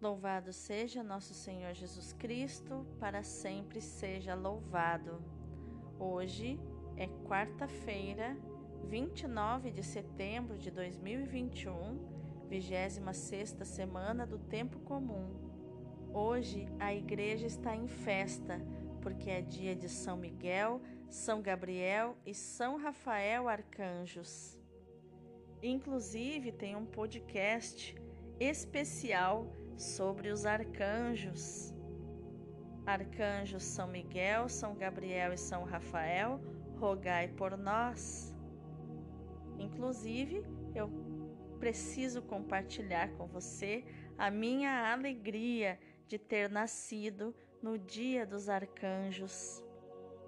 Louvado seja nosso Senhor Jesus Cristo, para sempre seja louvado. Hoje é quarta-feira, 29 de setembro de 2021, 26 semana do Tempo Comum. Hoje a igreja está em festa, porque é dia de São Miguel, São Gabriel e São Rafael Arcanjos. Inclusive tem um podcast especial sobre os arcanjos. Arcanjos São Miguel, São Gabriel e São Rafael, rogai por nós. Inclusive, eu preciso compartilhar com você a minha alegria de ter nascido no dia dos arcanjos.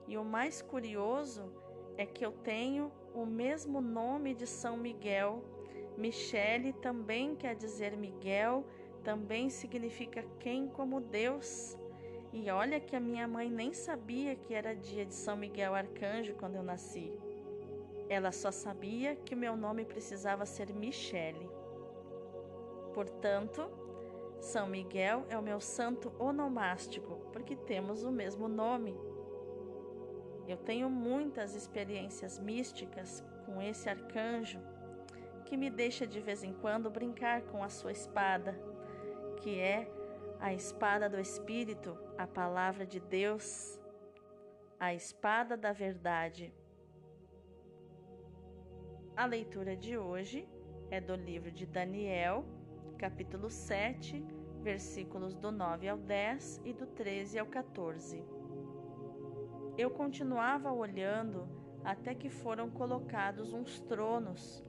E o mais curioso é que eu tenho o mesmo nome de São Miguel. Michele também quer dizer Miguel também significa quem como Deus. E olha que a minha mãe nem sabia que era dia de São Miguel Arcanjo quando eu nasci. Ela só sabia que meu nome precisava ser Michele. Portanto, São Miguel é o meu santo onomástico, porque temos o mesmo nome. Eu tenho muitas experiências místicas com esse arcanjo que me deixa de vez em quando brincar com a sua espada que é a espada do Espírito, a palavra de Deus, a espada da verdade. A leitura de hoje é do livro de Daniel, capítulo 7, versículos do 9 ao 10 e do 13 ao 14. Eu continuava olhando até que foram colocados uns tronos,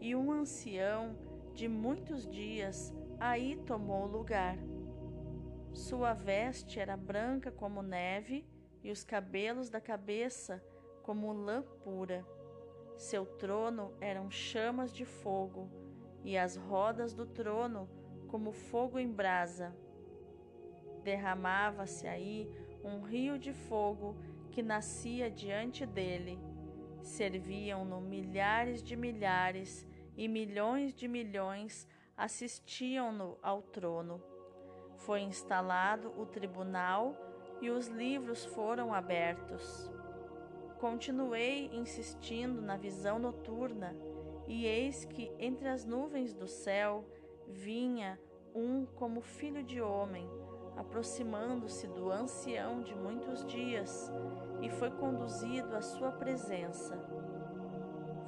e um ancião de muitos dias aí tomou lugar. Sua veste era branca como neve e os cabelos da cabeça como lã pura. Seu trono eram chamas de fogo e as rodas do trono como fogo em brasa. Derramava-se aí um rio de fogo que nascia diante dele. Serviam-no milhares de milhares e milhões de milhões assistiam-no ao trono. Foi instalado o tribunal e os livros foram abertos. Continuei insistindo na visão noturna, e eis que entre as nuvens do céu vinha um como filho de homem, aproximando-se do ancião de muitos dias, e foi conduzido à sua presença.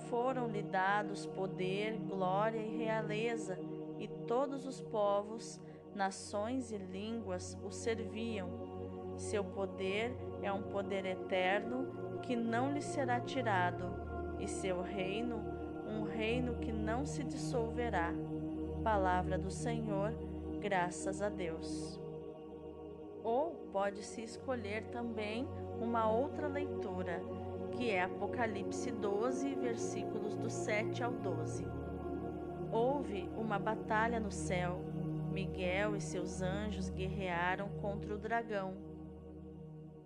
Foram-lhe dados poder, glória e realeza e todos os povos, nações e línguas o serviam. Seu poder é um poder eterno que não lhe será tirado, e seu reino, um reino que não se dissolverá. Palavra do Senhor, graças a Deus. Ou pode-se escolher também uma outra leitura, que é Apocalipse 12, versículos do 7 ao 12. Houve uma batalha no céu. Miguel e seus anjos guerrearam contra o dragão.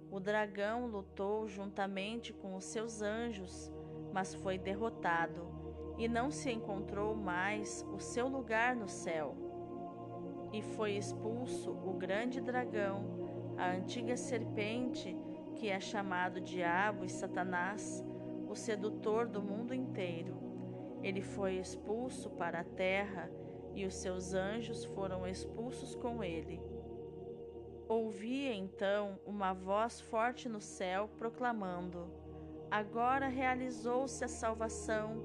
O dragão lutou juntamente com os seus anjos, mas foi derrotado e não se encontrou mais o seu lugar no céu. E foi expulso o grande dragão, a antiga serpente, que é chamado Diabo e Satanás, o sedutor do mundo inteiro ele foi expulso para a terra e os seus anjos foram expulsos com ele. Ouvi então uma voz forte no céu proclamando: Agora realizou-se a salvação,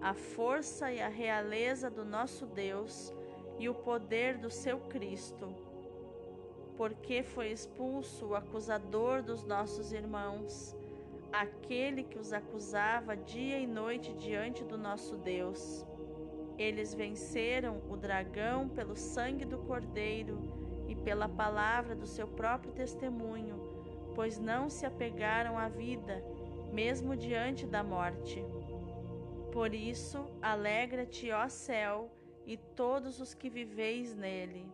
a força e a realeza do nosso Deus e o poder do seu Cristo. Porque foi expulso o acusador dos nossos irmãos aquele que os acusava dia e noite diante do nosso Deus. Eles venceram o dragão pelo sangue do Cordeiro e pela palavra do seu próprio testemunho, pois não se apegaram à vida, mesmo diante da morte. Por isso, alegra-te, ó céu, e todos os que viveis nele.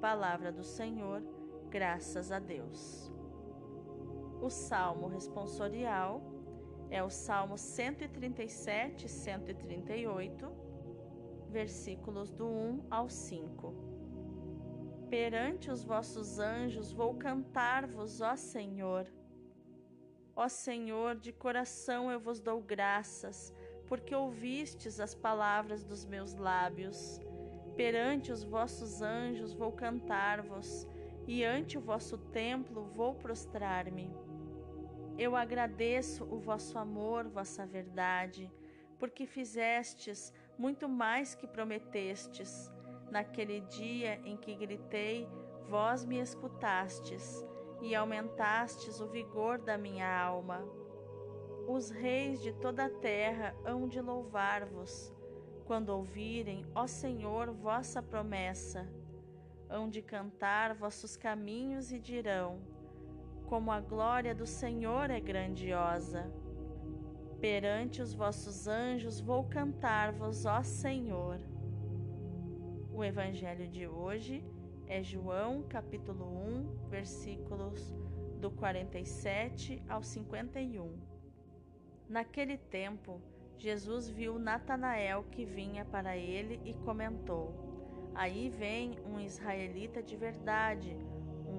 Palavra do Senhor, graças a Deus. O salmo responsorial é o Salmo 137 e 138, versículos do 1 ao 5. Perante os vossos anjos vou cantar-vos, ó Senhor. Ó Senhor, de coração eu vos dou graças, porque ouvistes as palavras dos meus lábios. Perante os vossos anjos vou cantar-vos, e ante o vosso templo vou prostrar-me. Eu agradeço o vosso amor, vossa verdade, porque fizestes muito mais que prometestes. Naquele dia em que gritei, vós me escutastes e aumentastes o vigor da minha alma. Os reis de toda a terra hão de louvar-vos, quando ouvirem, ó Senhor, vossa promessa. Hão de cantar vossos caminhos e dirão: Como a glória do Senhor é grandiosa. Perante os vossos anjos vou cantar-vos, ó Senhor. O evangelho de hoje é João, capítulo 1, versículos do 47 ao 51. Naquele tempo, Jesus viu Natanael que vinha para ele e comentou: Aí vem um israelita de verdade,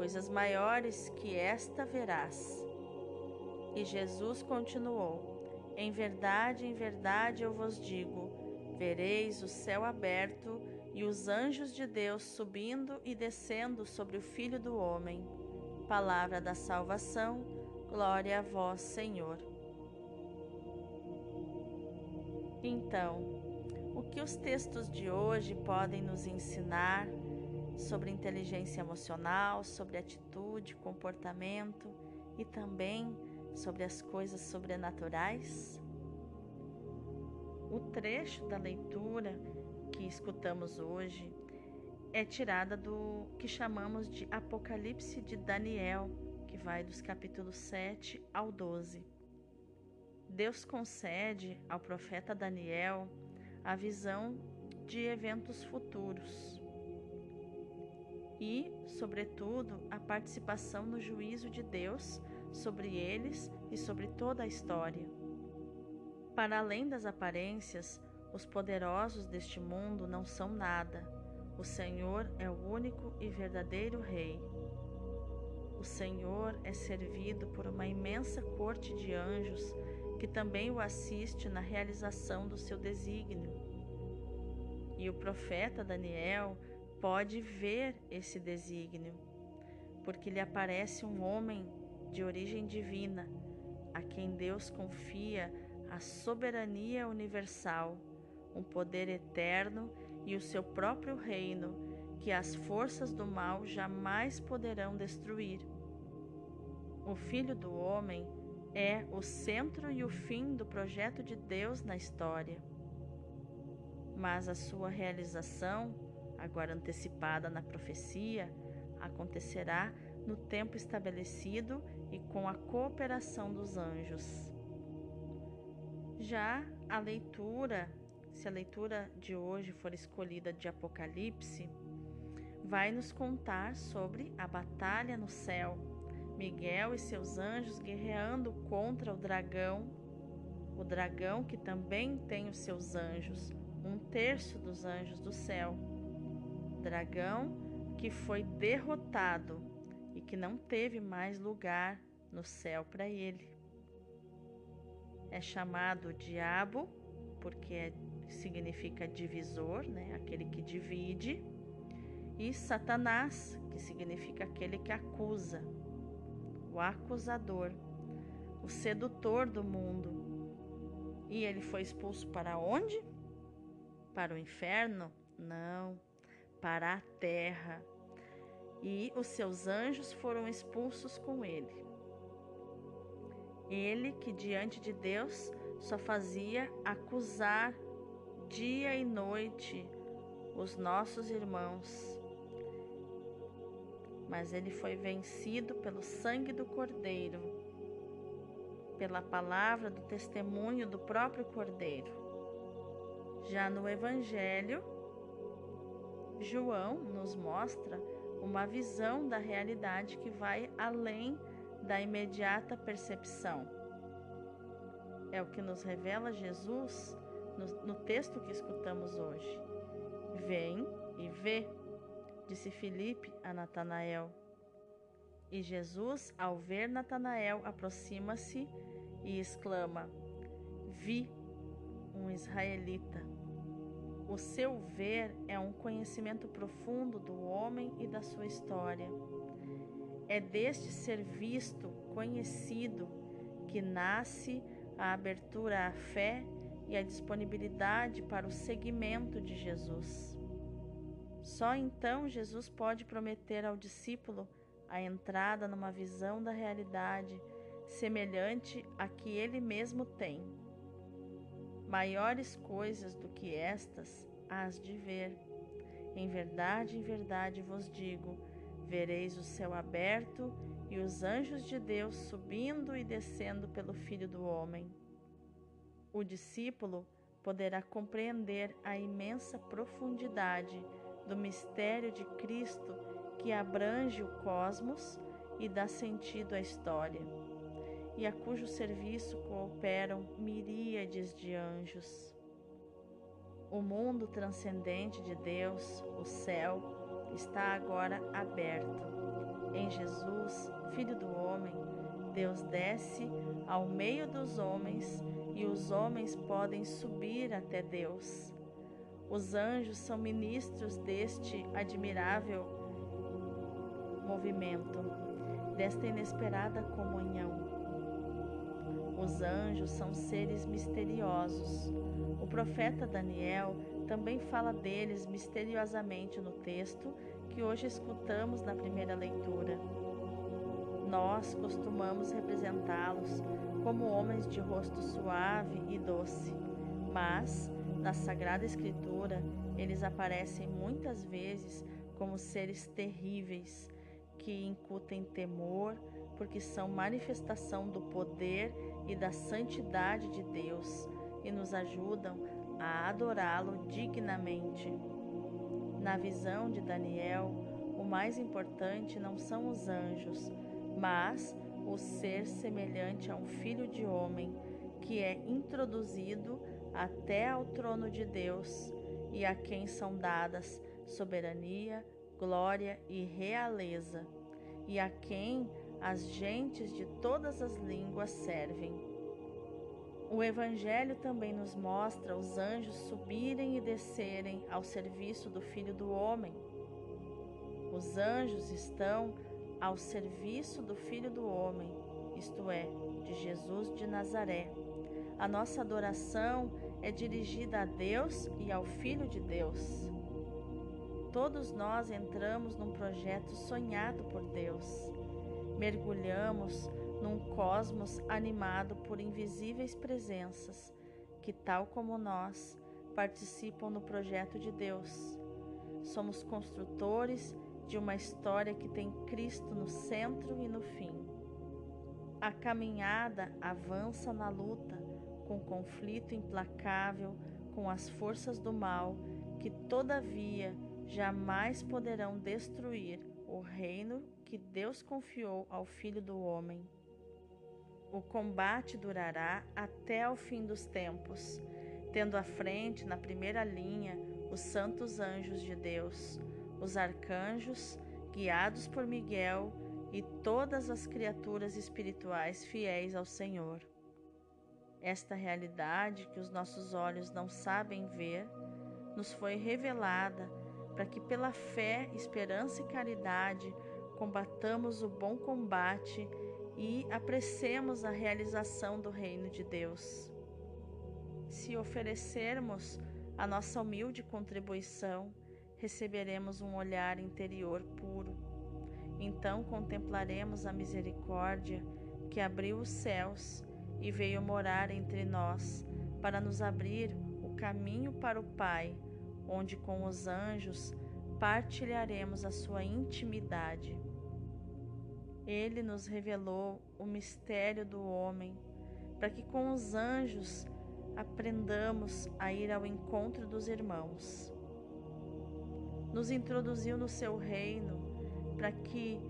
Coisas maiores que esta verás. E Jesus continuou: Em verdade, em verdade eu vos digo: vereis o céu aberto e os anjos de Deus subindo e descendo sobre o Filho do Homem. Palavra da salvação, glória a vós, Senhor. Então, o que os textos de hoje podem nos ensinar sobre inteligência emocional, sobre atitude, comportamento e também sobre as coisas sobrenaturais? O trecho da leitura que escutamos hoje é tirada do que chamamos de Apocalipse de Daniel, que vai dos capítulos 7 ao 12. Deus concede ao profeta Daniel a visão de eventos futuros e, sobretudo, a participação no juízo de Deus sobre eles e sobre toda a história. Para além das aparências, os poderosos deste mundo não são nada. O Senhor é o único e verdadeiro Rei. O Senhor é servido por uma imensa corte de anjos que também o assiste na realização do seu desígnio. E o profeta Daniel pode ver esse desígnio, porque lhe aparece um homem de origem divina, a quem Deus confia a soberania universal um poder eterno e o seu próprio reino, que as forças do mal jamais poderão destruir. O Filho do Homem é o centro e o fim do projeto de Deus na história. Mas a sua realização, agora antecipada na profecia, acontecerá no tempo estabelecido e com a cooperação dos anjos. Já a leitura se a leitura de hoje for escolhida de Apocalipse, vai nos contar sobre a batalha no céu. Miguel e seus anjos guerreando contra o dragão, o dragão que também tem os seus anjos, um terço dos anjos do céu. Dragão que foi derrotado e que não teve mais lugar no céu para ele. É chamado diabo porque é significa divisor, né? aquele que divide, e Satanás, que significa aquele que acusa, o acusador, o sedutor do mundo. E ele foi expulso para onde? Para o inferno? Não, para a terra. E os seus anjos foram expulsos com ele. Ele que diante de Deus só fazia acusar dia e noite os nossos irmãos. mas ele foi vencido pelo sangue do Cordeiro, pela palavra do testemunho do próprio Cordeiro. Já no Evangelho, João nos mostra uma visão da realidade que vai além da imediata percepção. É o que nos revela Jesus no, no texto que escutamos hoje. Vem e vê disse Filipe a Natanael. E Jesus, ao ver Natanael, aproxima-se e exclama: Vi um israelita. O seu ver é um conhecimento profundo do homem e da sua história. É deste ser visto, conhecido, que nasce a abertura à fé e a disponibilidade para o seguimento de Jesus. Só então Jesus pode prometer ao discípulo a entrada numa visão da realidade semelhante à que ele mesmo tem. Maiores coisas do que estas hás de ver. Em verdade, em verdade vos digo: vereis o céu aberto e os anjos de Deus subindo e descendo pelo Filho do Homem. O discípulo poderá compreender a imensa profundidade do mistério de Cristo que abrange o cosmos e dá sentido à história, e a cujo serviço cooperam miríades de anjos. O mundo transcendente de Deus, o céu, está agora aberto. Em Jesus, Filho do Homem, Deus desce ao meio dos homens e os homens podem subir até Deus. Os anjos são ministros deste admirável movimento, desta inesperada comunhão. Os anjos são seres misteriosos. O profeta Daniel também fala deles misteriosamente no texto que hoje escutamos na primeira leitura. Nós costumamos representá-los como homens de rosto suave e doce, mas na Sagrada Escritura, eles aparecem muitas vezes como seres terríveis que incutem temor, porque são manifestação do poder e da santidade de Deus e nos ajudam a adorá-lo dignamente. Na visão de Daniel, o mais importante não são os anjos, mas o ser semelhante a um filho de homem que é introduzido até ao trono de Deus e a quem são dadas soberania, glória e realeza, e a quem as gentes de todas as línguas servem. O Evangelho também nos mostra os anjos subirem e descerem ao serviço do Filho do Homem. Os anjos estão ao serviço do Filho do Homem, isto é, de Jesus de Nazaré. A nossa adoração é dirigida a Deus e ao Filho de Deus. Todos nós entramos num projeto sonhado por Deus. Mergulhamos num cosmos animado por invisíveis presenças que, tal como nós, participam no projeto de Deus. Somos construtores de uma história que tem Cristo no centro e no fim. A caminhada avança na luta com conflito implacável com as forças do mal, que todavia jamais poderão destruir o reino que Deus confiou ao Filho do Homem. O combate durará até o fim dos tempos, tendo à frente, na primeira linha, os santos anjos de Deus, os arcanjos, guiados por Miguel e todas as criaturas espirituais fiéis ao Senhor. Esta realidade que os nossos olhos não sabem ver nos foi revelada para que, pela fé, esperança e caridade, combatamos o bom combate e apressemos a realização do reino de Deus. Se oferecermos a nossa humilde contribuição, receberemos um olhar interior puro. Então contemplaremos a misericórdia que abriu os céus e veio morar entre nós, para nos abrir o caminho para o Pai, onde com os anjos partilharemos a sua intimidade. Ele nos revelou o mistério do homem, para que com os anjos aprendamos a ir ao encontro dos irmãos. Nos introduziu no seu reino para que,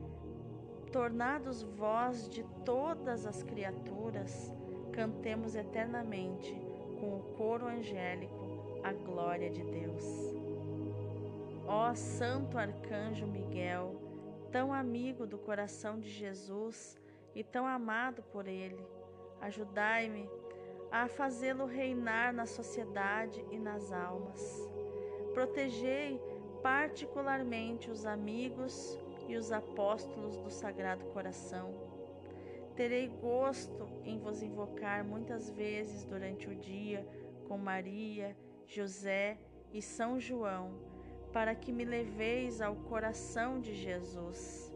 tornados voz de todas as criaturas, cantemos eternamente com o coro angélico a glória de Deus. Ó Santo Arcanjo Miguel, tão amigo do coração de Jesus e tão amado por ele, ajudai-me a fazê-lo reinar na sociedade e nas almas. Protegei particularmente os amigos e os apóstolos do Sagrado Coração. Terei gosto em vos invocar muitas vezes durante o dia com Maria, José e São João, para que me leveis ao coração de Jesus.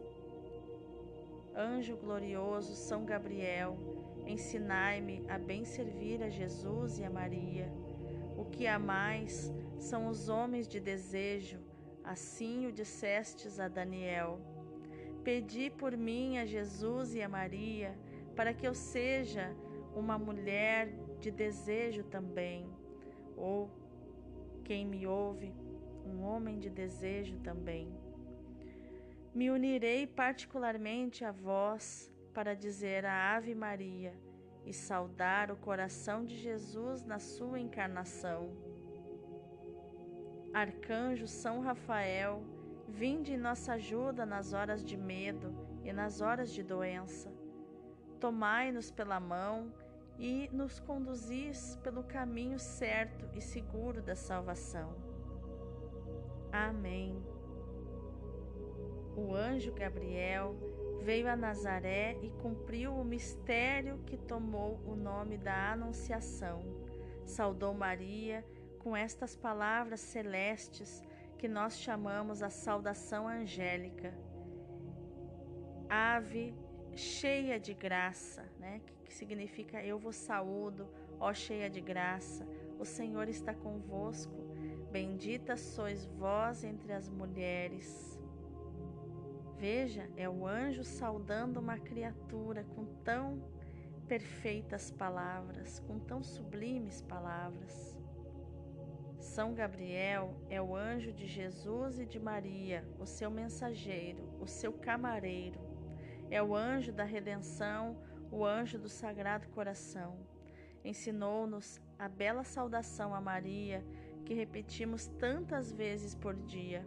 Anjo glorioso São Gabriel, Ensinai-me a bem servir a Jesus e a Maria. O que amais são os homens de desejo, assim o dissestes a Daniel. Pedi por mim a Jesus e a Maria, para que eu seja uma mulher de desejo também, ou quem me ouve, um homem de desejo também. Me unirei particularmente a vós para dizer a Ave Maria e saudar o coração de Jesus na sua encarnação. Arcanjo São Rafael, vinde em nossa ajuda nas horas de medo e nas horas de doença. Tomai-nos pela mão e nos conduzis pelo caminho certo e seguro da salvação. Amém. O anjo Gabriel veio a Nazaré e cumpriu o mistério que tomou o nome da Anunciação. Saudou Maria com estas palavras celestes que nós chamamos a saudação angélica. Ave cheia de graça, né? que significa eu vos saúdo, ó cheia de graça, o Senhor está convosco. Bendita sois vós entre as mulheres Veja, é o anjo saudando uma criatura com tão perfeitas palavras, com tão sublimes palavras. São Gabriel é o anjo de Jesus e de Maria, o seu mensageiro, o seu camareiro. É o anjo da redenção, o anjo do Sagrado Coração. Ensinou-nos a bela saudação a Maria que repetimos tantas vezes por dia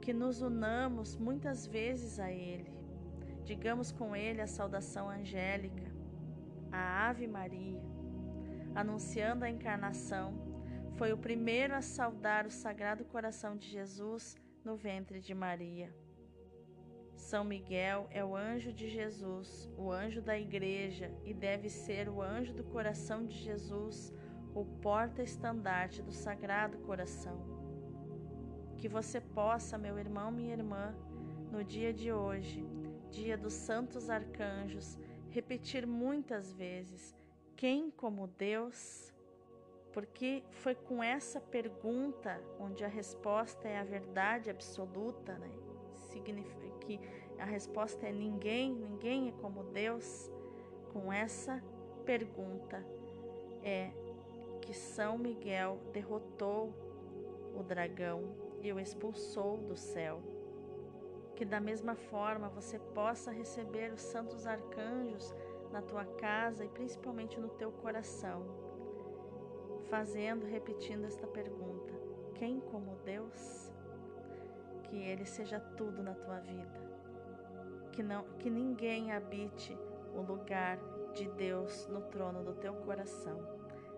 que nos unamos muitas vezes a Ele. Digamos com Ele a saudação angélica, a Ave Maria, anunciando a encarnação, foi o primeiro a saudar o Sagrado Coração de Jesus no ventre de Maria. São Miguel é o anjo de Jesus, o anjo da Igreja, e deve ser o anjo do coração de Jesus, o porta-estandarte do Sagrado Coração. Que você possa, meu irmão, minha irmã, no dia de hoje, dia dos santos arcanjos, repetir muitas vezes: quem como Deus? Porque foi com essa pergunta onde a resposta é a verdade absoluta, né? Significa que a resposta é ninguém, ninguém é como Deus. Com essa pergunta é que São Miguel derrotou o dragão e o expulsou do céu. Que da mesma forma você possa receber os santos arcanjos na tua casa e principalmente no teu coração, fazendo, repetindo esta pergunta: quem como Deus? Que Ele seja tudo na tua vida. Que, não, que ninguém habite o lugar de Deus no trono do teu coração.